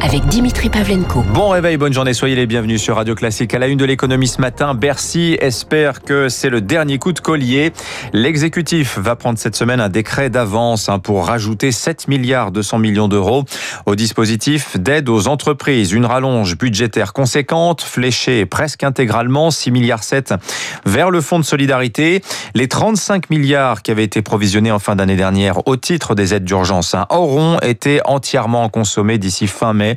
avec Dimitri Pavlenko. Bon réveil, bonne journée, soyez les bienvenus sur Radio Classique. À la une de l'économie ce matin, Bercy espère que c'est le dernier coup de collier. L'exécutif va prendre cette semaine un décret d'avance hein, pour rajouter 7 milliards 200 millions d'euros au dispositif d'aide aux entreprises. Une rallonge budgétaire conséquente, fléchée presque intégralement, 6 milliards 7 vers le fonds de solidarité. Les 35 milliards qui avaient été provisionnés en fin d'année dernière au titre des aides d'urgence hein, auront été entièrement consommés d'ici fin mai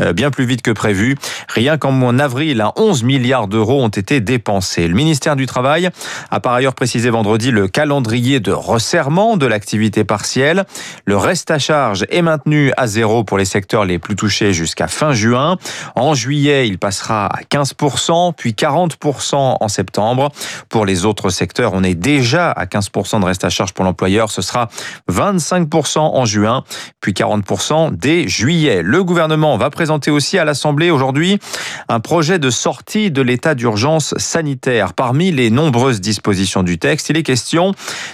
euh, bien plus vite que prévu. Rien qu'en mois d'avril, 11 milliards d'euros ont été dépensés. Le ministère du Travail a par ailleurs précisé vendredi le calendrier de resserrement de l'activité partielle. Le reste à charge est maintenu à zéro pour les secteurs les plus touchés jusqu'à fin juin. En juillet, il passera à 15%, puis 40% en septembre. Pour les autres secteurs, on est déjà à 15% de reste à charge pour l'employeur. Ce sera 25% en juin, puis 40% dès juillet. Le gouvernement va présenter aussi à l'Assemblée aujourd'hui un projet de sortie de l'état d'urgence sanitaire. Parmi les nombreuses dispositions du texte, il est question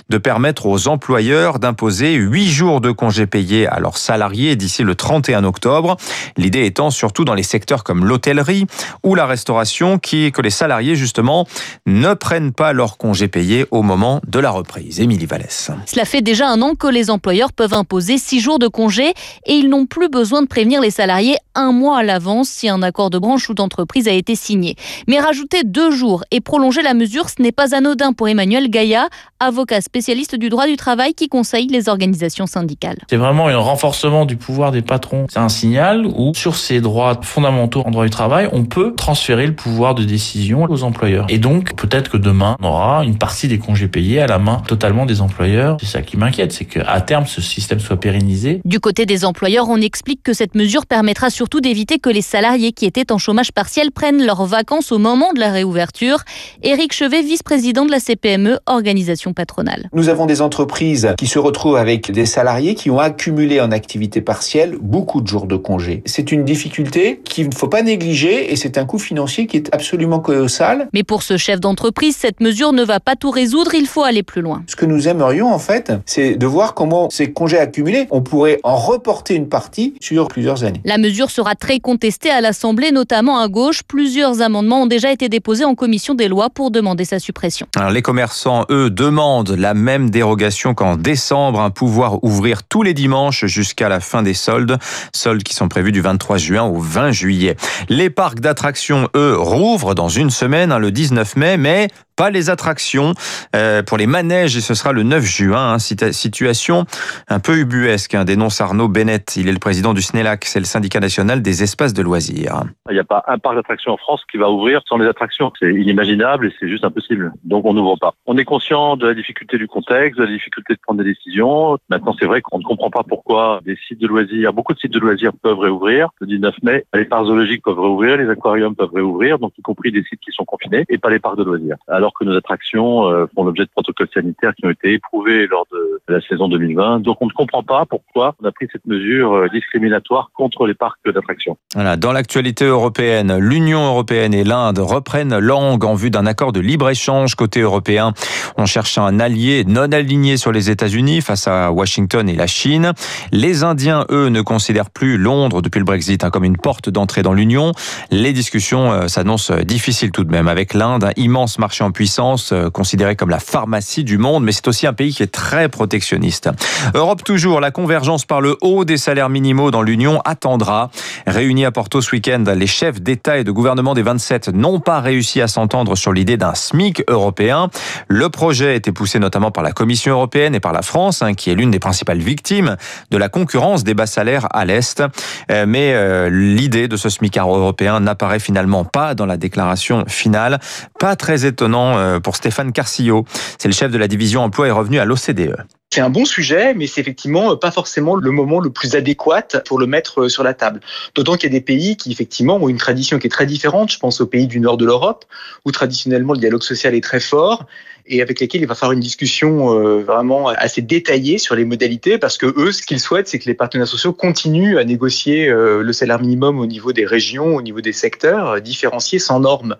de permettre aux employeurs d'imposer huit jours de congés payés à leurs salariés d'ici le 31 octobre. L'idée étant surtout dans les secteurs comme l'hôtellerie ou la restauration qui, que les salariés justement ne prennent pas leurs congés payés au moment de la reprise. Émilie Vallès. Cela fait déjà un an que les employeurs peuvent imposer six jours de congés et ils n'ont plus besoin de prévenir les salariés un mois à l'avance si un accord de branche ou d'entreprise a été signé. Mais rajouter deux jours et prolonger la mesure, ce n'est pas anodin pour Emmanuel Gaïa, avocat spécialiste du droit du travail qui conseille les organisations syndicales. C'est vraiment un renforcement du pouvoir des patrons. C'est un signal où, sur ces droits fondamentaux en droit du travail, on peut transférer le pouvoir de décision aux employeurs. Et donc, peut-être que demain, on aura une partie des congés payés à la main totalement des employeurs. C'est ça qui m'inquiète, c'est qu'à terme, ce système soit pérennisé. Du côté des employeurs, on explique que cette mesure permettra surtout d'éviter que les salariés qui étaient en chômage partiel prennent leurs vacances au moment de la réouverture. Éric Chevet, vice-président de la CPME, organisation patronale. Nous avons des entreprises qui se retrouvent avec des salariés qui ont accumulé en activité partielle beaucoup de jours de congé. C'est une difficulté qu'il ne faut pas négliger et c'est un coût financier qui est absolument colossal. Mais pour ce chef d'entreprise, cette mesure ne va pas tout résoudre, il faut aller plus loin. Ce que nous aimerions en fait, c'est de voir comment ces congés accumulés, on pourrait en reporter une partie sur plusieurs années. La mesure sera très contestée à l'Assemblée, notamment à gauche. Plusieurs amendements ont déjà été déposés en commission des lois pour demander sa suppression. Les commerçants, eux, demandent la même dérogation qu'en décembre, un pouvoir ouvrir tous les dimanches jusqu'à la fin des soldes, soldes qui sont prévus du 23 juin au 20 juillet. Les parcs d'attractions, eux, rouvrent dans une semaine, hein, le 19 mai, mais pas les attractions euh, pour les manèges et ce sera le 9 juin. Hein, situation un peu ubuesque, hein, dénonce Arnaud Bennett. Il est le président du SNELAC, c'est le syndicat national des espaces de loisirs. Il n'y a pas un parc d'attractions en France qui va ouvrir sans les attractions. C'est inimaginable et c'est juste impossible. Donc on n'ouvre pas. On est conscient de la difficulté du contexte, de la difficulté de prendre des décisions. Maintenant c'est vrai qu'on ne comprend pas pourquoi des sites de loisirs, beaucoup de sites de loisirs peuvent réouvrir le 19 mai. Les parcs zoologiques peuvent réouvrir, les aquariums peuvent réouvrir, donc y compris des sites qui sont confinés et pas les parcs de loisirs. Alors que nos attractions euh, font l'objet de protocoles sanitaires qui ont été éprouvés lors de la saison 2020. Donc on ne comprend pas pourquoi on a pris cette mesure euh, discriminatoire contre les parcs d'attractions. Voilà, dans l'actualité européenne, l'Union européenne et l'Inde reprennent langue en vue d'un accord de libre-échange côté européen. On cherche un allié non aligné sur les États-Unis face à Washington et la Chine. Les Indiens, eux, ne considèrent plus Londres depuis le Brexit hein, comme une porte d'entrée dans l'Union. Les discussions euh, s'annoncent difficiles tout de même avec l'Inde, un immense marché en puissance, euh, considérée comme la pharmacie du monde, mais c'est aussi un pays qui est très protectionniste. Europe toujours, la convergence par le haut des salaires minimaux dans l'Union attendra. Réunis à Porto ce week-end, les chefs d'État et de gouvernement des 27 n'ont pas réussi à s'entendre sur l'idée d'un SMIC européen. Le projet a été poussé notamment par la Commission européenne et par la France, hein, qui est l'une des principales victimes de la concurrence des bas salaires à l'Est. Euh, mais euh, l'idée de ce SMIC européen n'apparaît finalement pas dans la déclaration finale. Pas très étonnant euh, pour Stéphane Carcillo. C'est le chef de la division emploi et revenu à l'OCDE. C'est un bon sujet, mais c'est effectivement pas forcément le moment le plus adéquat pour le mettre sur la table. D'autant qu'il y a des pays qui effectivement ont une tradition qui est très différente. Je pense aux pays du nord de l'Europe, où traditionnellement le dialogue social est très fort et avec lesquels il va falloir une discussion euh, vraiment assez détaillée sur les modalités parce que eux, ce qu'ils souhaitent, c'est que les partenaires sociaux continuent à négocier euh, le salaire minimum au niveau des régions, au niveau des secteurs, euh, différenciés sans normes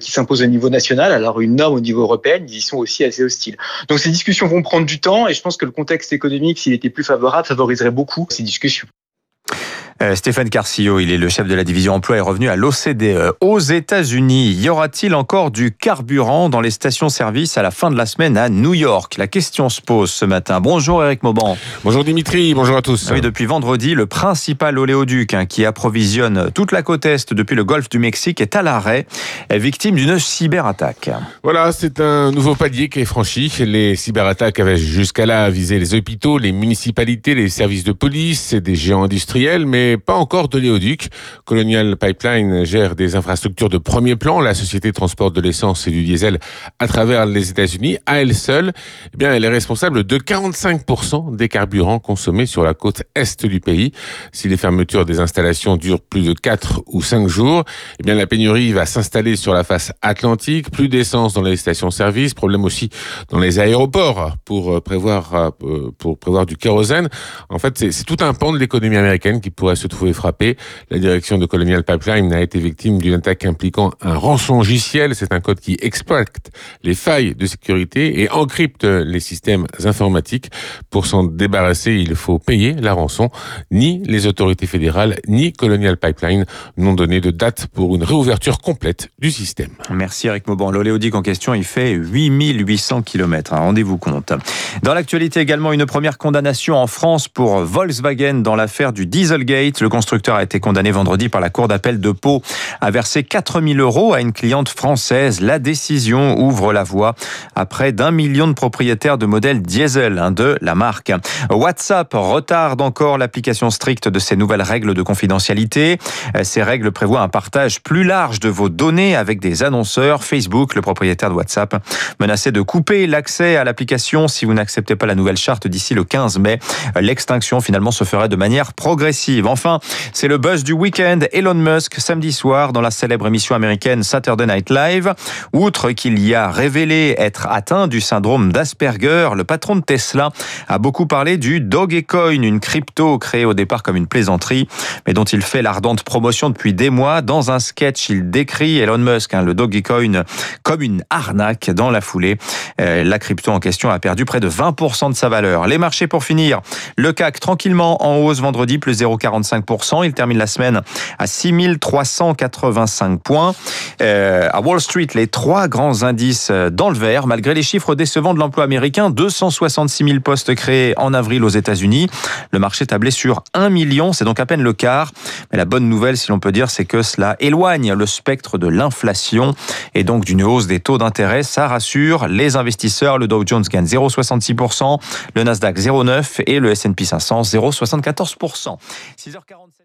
qui s'imposent au niveau national. Alors une norme au niveau européen, ils y sont aussi assez hostiles. Donc ces discussions vont prendre du temps et je pense que le contexte économique, s'il était plus favorable, favoriserait beaucoup ces discussions. Euh, Stéphane Carcillo, il est le chef de la division emploi, est revenu à l'OCDE. Aux États-Unis, y aura-t-il encore du carburant dans les stations-service à la fin de la semaine à New York? La question se pose ce matin. Bonjour Eric Mauban. Bonjour Dimitri, bonjour à tous. Oui, depuis vendredi, le principal oléoduc hein, qui approvisionne toute la côte est depuis le golfe du Mexique est à l'arrêt, victime d'une cyberattaque. Voilà, c'est un nouveau palier qui est franchi. Les cyberattaques avaient jusqu'à là visé les hôpitaux, les municipalités, les services de police et des géants industriels, mais pas encore de l'éoduc. Colonial Pipeline gère des infrastructures de premier plan. La société transporte de l'essence et du diesel à travers les États-Unis. À elle seule, eh bien, elle est responsable de 45% des carburants consommés sur la côte est du pays. Si les fermetures des installations durent plus de 4 ou 5 jours, eh bien, la pénurie va s'installer sur la face atlantique. Plus d'essence dans les stations-service. Problème aussi dans les aéroports pour euh, prévoir, euh, pour prévoir du kérosène. En fait, c'est tout un pan de l'économie américaine qui pourrait se trouver frappé. La direction de Colonial Pipeline a été victime d'une attaque impliquant un rançongiciel. C'est un code qui exploite les failles de sécurité et encrypte les systèmes informatiques. Pour s'en débarrasser, il faut payer la rançon. Ni les autorités fédérales, ni Colonial Pipeline n'ont donné de date pour une réouverture complète du système. Merci Eric Mauban. L'oléodique en question, il fait 8800 km. Rendez-vous compte. Dans l'actualité également, une première condamnation en France pour Volkswagen dans l'affaire du Dieselgate. Le constructeur a été condamné vendredi par la Cour d'appel de Pau à verser 4000 euros à une cliente française. La décision ouvre la voie à près d'un million de propriétaires de modèles diesel de la marque. WhatsApp retarde encore l'application stricte de ces nouvelles règles de confidentialité. Ces règles prévoient un partage plus large de vos données avec des annonceurs. Facebook, le propriétaire de WhatsApp, menacé de couper l'accès à l'application si vous n'acceptez pas la nouvelle charte d'ici le 15 mai. L'extinction finalement se ferait de manière progressive. C'est le buzz du week-end. Elon Musk, samedi soir, dans la célèbre émission américaine Saturday Night Live. Outre qu'il y a révélé être atteint du syndrome d'Asperger, le patron de Tesla a beaucoup parlé du Dogecoin, une crypto créée au départ comme une plaisanterie, mais dont il fait l'ardente promotion depuis des mois. Dans un sketch, il décrit Elon Musk, hein, le Dogecoin, comme une arnaque. Dans la foulée, euh, la crypto en question a perdu près de 20% de sa valeur. Les marchés pour finir. Le CAC tranquillement en hausse vendredi, plus 0,40 il termine la semaine à 6385 points. Euh, à Wall Street, les trois grands indices euh, dans le vert, malgré les chiffres décevants de l'emploi américain, 266 000 postes créés en avril aux États-Unis. Le marché tablait sur 1 million, c'est donc à peine le quart. Mais la bonne nouvelle, si l'on peut dire, c'est que cela éloigne le spectre de l'inflation et donc d'une hausse des taux d'intérêt. Ça rassure les investisseurs. Le Dow Jones gagne 0,66%, le Nasdaq 0,9% et le S&P 500 0,74%. 6h47.